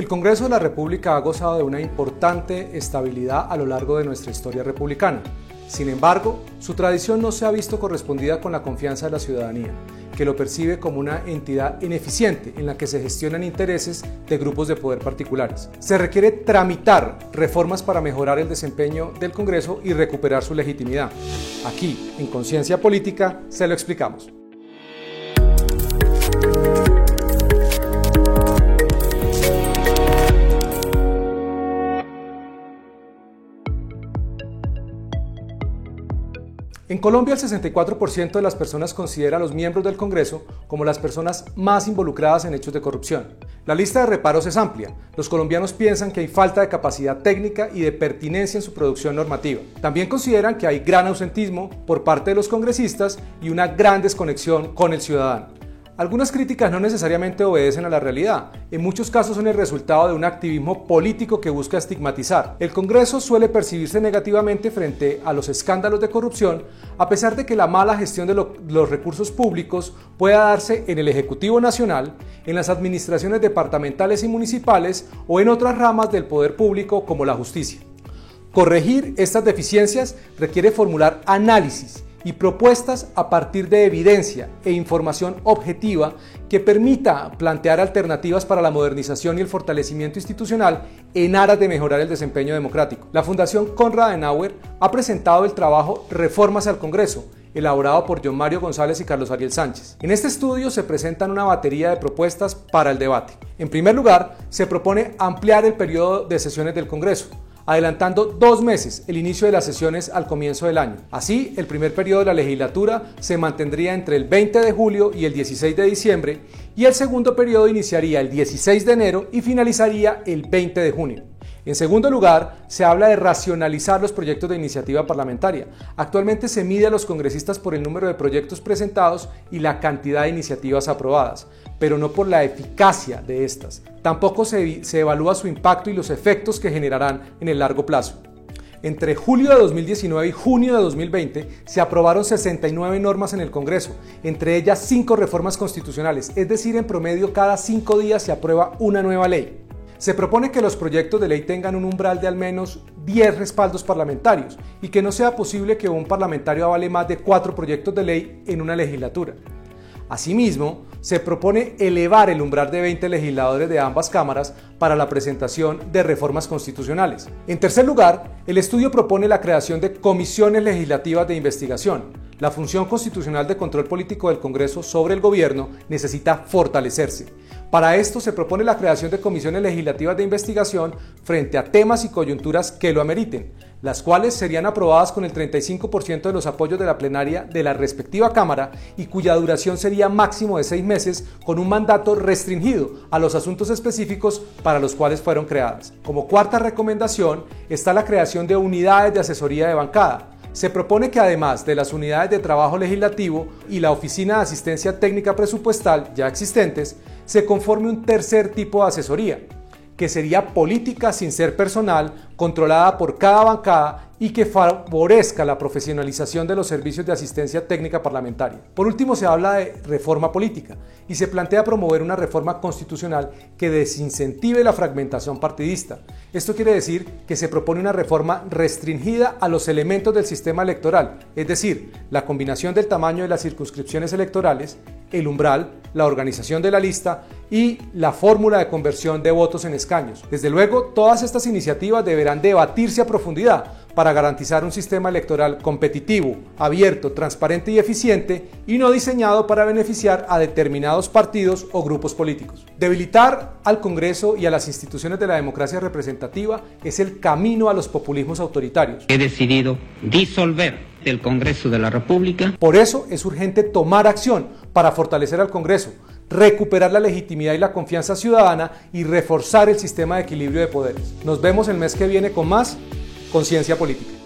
El Congreso de la República ha gozado de una importante estabilidad a lo largo de nuestra historia republicana. Sin embargo, su tradición no se ha visto correspondida con la confianza de la ciudadanía, que lo percibe como una entidad ineficiente en la que se gestionan intereses de grupos de poder particulares. Se requiere tramitar reformas para mejorar el desempeño del Congreso y recuperar su legitimidad. Aquí, en Conciencia Política, se lo explicamos. En Colombia, el 64% de las personas considera a los miembros del Congreso como las personas más involucradas en hechos de corrupción. La lista de reparos es amplia. Los colombianos piensan que hay falta de capacidad técnica y de pertinencia en su producción normativa. También consideran que hay gran ausentismo por parte de los congresistas y una gran desconexión con el ciudadano. Algunas críticas no necesariamente obedecen a la realidad, en muchos casos son el resultado de un activismo político que busca estigmatizar. El Congreso suele percibirse negativamente frente a los escándalos de corrupción, a pesar de que la mala gestión de los recursos públicos pueda darse en el Ejecutivo Nacional, en las administraciones departamentales y municipales o en otras ramas del poder público como la justicia. Corregir estas deficiencias requiere formular análisis y propuestas a partir de evidencia e información objetiva que permita plantear alternativas para la modernización y el fortalecimiento institucional en aras de mejorar el desempeño democrático. La Fundación Konrad Adenauer ha presentado el trabajo Reformas al Congreso, elaborado por John Mario González y Carlos Ariel Sánchez. En este estudio se presentan una batería de propuestas para el debate. En primer lugar, se propone ampliar el periodo de sesiones del Congreso adelantando dos meses el inicio de las sesiones al comienzo del año. Así, el primer periodo de la legislatura se mantendría entre el 20 de julio y el 16 de diciembre y el segundo periodo iniciaría el 16 de enero y finalizaría el 20 de junio. En segundo lugar, se habla de racionalizar los proyectos de iniciativa parlamentaria. Actualmente se mide a los congresistas por el número de proyectos presentados y la cantidad de iniciativas aprobadas, pero no por la eficacia de estas. Tampoco se, se evalúa su impacto y los efectos que generarán en el largo plazo. Entre julio de 2019 y junio de 2020 se aprobaron 69 normas en el Congreso, entre ellas 5 reformas constitucionales, es decir, en promedio cada 5 días se aprueba una nueva ley. Se propone que los proyectos de ley tengan un umbral de al menos 10 respaldos parlamentarios y que no sea posible que un parlamentario avale más de 4 proyectos de ley en una legislatura. Asimismo, se propone elevar el umbral de 20 legisladores de ambas cámaras para la presentación de reformas constitucionales. En tercer lugar, el estudio propone la creación de comisiones legislativas de investigación. La función constitucional de control político del Congreso sobre el gobierno necesita fortalecerse. Para esto se propone la creación de comisiones legislativas de investigación frente a temas y coyunturas que lo ameriten, las cuales serían aprobadas con el 35% de los apoyos de la plenaria de la respectiva Cámara y cuya duración sería máximo de seis meses con un mandato restringido a los asuntos específicos para los cuales fueron creadas. Como cuarta recomendación está la creación de unidades de asesoría de bancada se propone que además de las unidades de trabajo legislativo y la Oficina de Asistencia Técnica Presupuestal ya existentes, se conforme un tercer tipo de asesoría, que sería política sin ser personal, controlada por cada bancada y que favorezca la profesionalización de los servicios de asistencia técnica parlamentaria. Por último, se habla de reforma política y se plantea promover una reforma constitucional que desincentive la fragmentación partidista. Esto quiere decir que se propone una reforma restringida a los elementos del sistema electoral, es decir, la combinación del tamaño de las circunscripciones electorales, el umbral, la organización de la lista y la fórmula de conversión de votos en escaños. Desde luego, todas estas iniciativas deberán debatirse a profundidad para garantizar un sistema electoral competitivo, abierto, transparente y eficiente y no diseñado para beneficiar a determinados partidos o grupos políticos. Debilitar al Congreso y a las instituciones de la democracia representativa es el camino a los populismos autoritarios. He decidido disolver el Congreso de la República. Por eso es urgente tomar acción para fortalecer al Congreso, recuperar la legitimidad y la confianza ciudadana y reforzar el sistema de equilibrio de poderes. Nos vemos el mes que viene con más conciencia política.